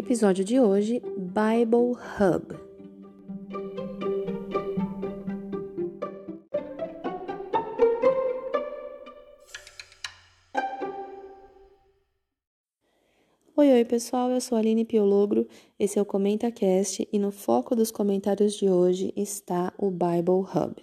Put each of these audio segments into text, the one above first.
Episódio de hoje: Bible Hub. Oi, oi pessoal, eu sou a Aline Piologro, esse é o ComentaCast e no foco dos comentários de hoje está o Bible Hub.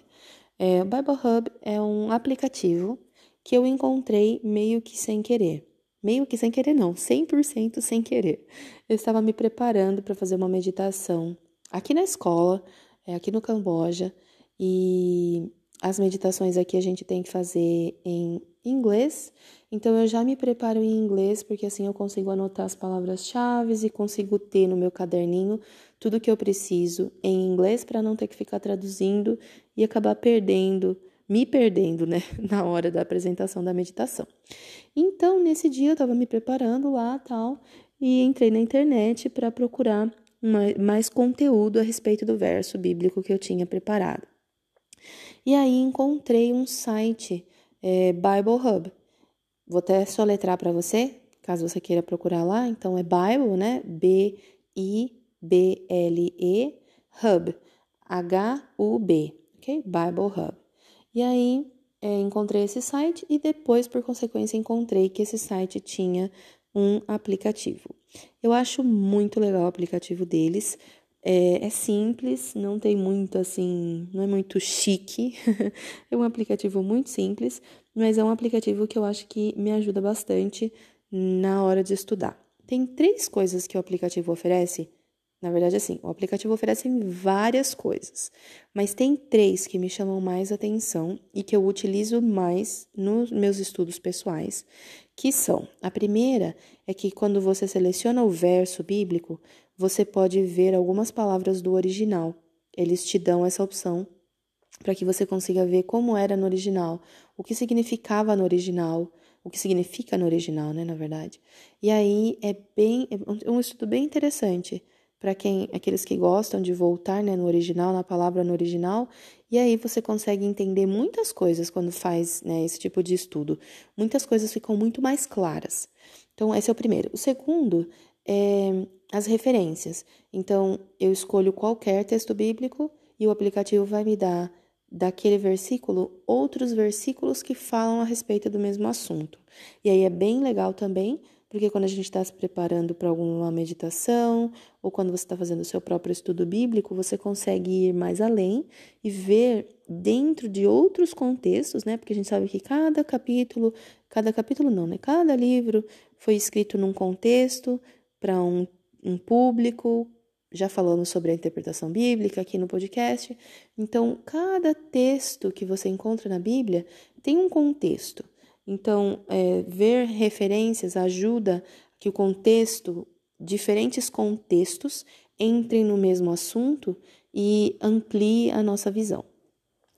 É, o Bible Hub é um aplicativo que eu encontrei meio que sem querer. Meio que sem querer, não, 100% sem querer. Eu estava me preparando para fazer uma meditação aqui na escola, é, aqui no Camboja, e as meditações aqui a gente tem que fazer em inglês, então eu já me preparo em inglês, porque assim eu consigo anotar as palavras-chave e consigo ter no meu caderninho tudo que eu preciso em inglês para não ter que ficar traduzindo e acabar perdendo, me perdendo, né, na hora da apresentação da meditação. Então, nesse dia eu estava me preparando lá, tal, e entrei na internet para procurar mais conteúdo a respeito do verso bíblico que eu tinha preparado. E aí encontrei um site, é, Bible Hub. Vou até soletrar para você, caso você queira procurar lá. Então é Bible, né? B-I-B-L-E Hub. H-U-B, ok? Bible Hub. E aí é, encontrei esse site e depois, por consequência, encontrei que esse site tinha um aplicativo. Eu acho muito legal o aplicativo deles. É, é, simples, não tem muito assim, não é muito chique. é um aplicativo muito simples, mas é um aplicativo que eu acho que me ajuda bastante na hora de estudar. Tem três coisas que o aplicativo oferece. Na verdade, assim, o aplicativo oferece várias coisas, mas tem três que me chamam mais atenção e que eu utilizo mais nos meus estudos pessoais, que são: a primeira é que quando você seleciona o verso bíblico, você pode ver algumas palavras do original. Eles te dão essa opção para que você consiga ver como era no original, o que significava no original, o que significa no original, né, na verdade. E aí é bem é um estudo bem interessante para quem aqueles que gostam de voltar, né, no original, na palavra no original, e aí você consegue entender muitas coisas quando faz, né, esse tipo de estudo. Muitas coisas ficam muito mais claras. Então, esse é o primeiro. O segundo é as referências. Então, eu escolho qualquer texto bíblico e o aplicativo vai me dar daquele versículo outros versículos que falam a respeito do mesmo assunto. E aí é bem legal também, porque quando a gente está se preparando para alguma meditação ou quando você está fazendo o seu próprio estudo bíblico, você consegue ir mais além e ver dentro de outros contextos, né? Porque a gente sabe que cada capítulo, cada capítulo não, né? Cada livro foi escrito num contexto para um, um público, já falamos sobre a interpretação bíblica aqui no podcast. Então, cada texto que você encontra na Bíblia tem um contexto. Então, é, ver referências ajuda que o contexto, diferentes contextos, entrem no mesmo assunto e amplie a nossa visão.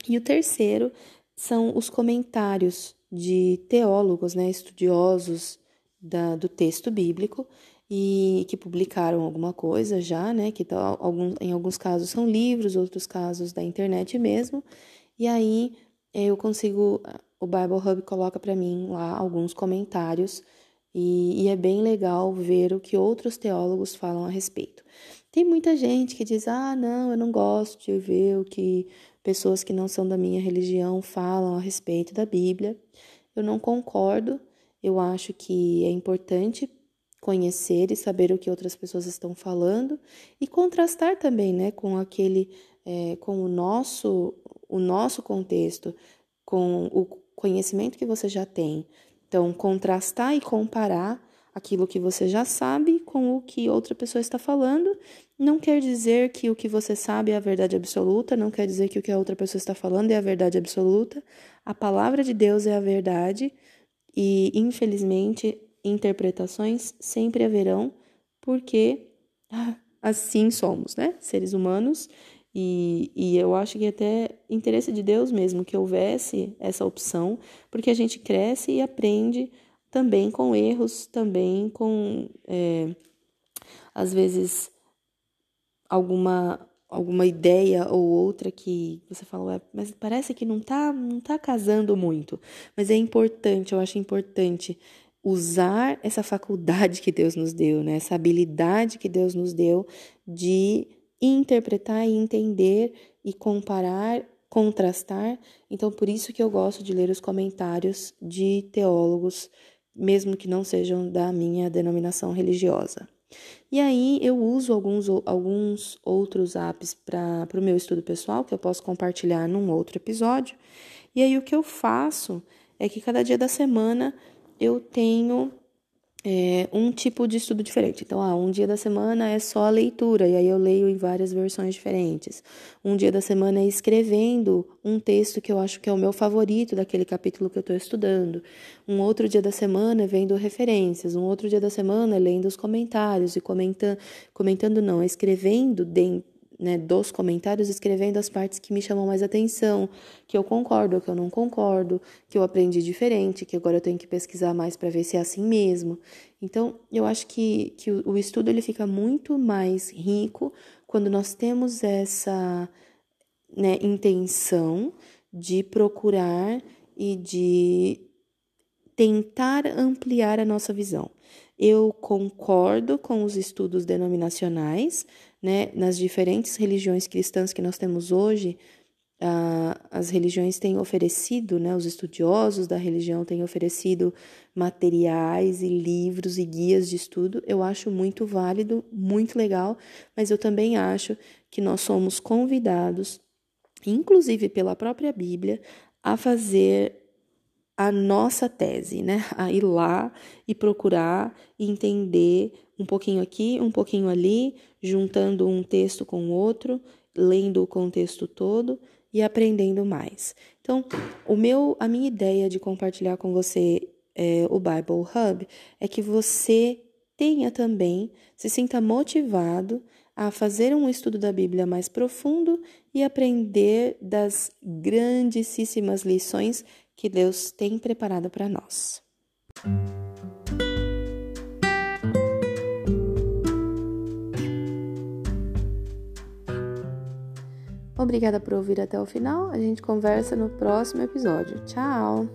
E o terceiro são os comentários de teólogos, né, estudiosos da, do texto bíblico, e que publicaram alguma coisa já, né? Que tá, alguns, em alguns casos são livros, outros casos da internet mesmo. E aí eu consigo, o Bible Hub coloca para mim lá alguns comentários e, e, é bem legal ver o que outros teólogos falam a respeito. Tem muita gente que diz: ah, não, eu não gosto de ver o que pessoas que não são da minha religião falam a respeito da Bíblia. Eu não concordo. Eu acho que é importante conhecer e saber o que outras pessoas estão falando e contrastar também, né, com aquele, é, com o nosso, o nosso contexto, com o conhecimento que você já tem. Então, contrastar e comparar aquilo que você já sabe com o que outra pessoa está falando. Não quer dizer que o que você sabe é a verdade absoluta, não quer dizer que o que a outra pessoa está falando é a verdade absoluta. A palavra de Deus é a verdade e, infelizmente, interpretações sempre haverão, porque assim somos, né? Seres humanos. E, e eu acho que até interesse de Deus mesmo que houvesse essa opção, porque a gente cresce e aprende também com erros, também com, é, às vezes, alguma alguma ideia ou outra que você fala, mas parece que não tá, não tá casando muito. Mas é importante, eu acho importante usar essa faculdade que Deus nos deu, né? Essa habilidade que Deus nos deu de interpretar e entender e comparar, contrastar. Então, por isso que eu gosto de ler os comentários de teólogos, mesmo que não sejam da minha denominação religiosa. E aí eu uso alguns, alguns outros apps para o meu estudo pessoal, que eu posso compartilhar num outro episódio. E aí o que eu faço é que cada dia da semana eu tenho é, um tipo de estudo diferente. Então, ah, um dia da semana é só a leitura, e aí eu leio em várias versões diferentes. Um dia da semana é escrevendo um texto que eu acho que é o meu favorito daquele capítulo que eu estou estudando. Um outro dia da semana é vendo referências. Um outro dia da semana é lendo os comentários e comentando, comentando não, é escrevendo dentro né, dos comentários escrevendo as partes que me chamam mais atenção, que eu concordo que eu não concordo, que eu aprendi diferente, que agora eu tenho que pesquisar mais para ver se é assim mesmo. Então, eu acho que, que o, o estudo ele fica muito mais rico quando nós temos essa né, intenção de procurar e de tentar ampliar a nossa visão. Eu concordo com os estudos denominacionais, né? Nas diferentes religiões cristãs que nós temos hoje, as religiões têm oferecido, né? Os estudiosos da religião têm oferecido materiais e livros e guias de estudo. Eu acho muito válido, muito legal, mas eu também acho que nós somos convidados, inclusive pela própria Bíblia, a fazer a nossa tese, né? A ir lá e procurar entender um pouquinho aqui, um pouquinho ali, juntando um texto com o outro, lendo o contexto todo e aprendendo mais. Então, o meu, a minha ideia de compartilhar com você é, o Bible Hub é que você tenha também, se sinta motivado a fazer um estudo da Bíblia mais profundo e aprender das grandíssimas lições que Deus tem preparado para nós. Obrigada por ouvir até o final. A gente conversa no próximo episódio. Tchau!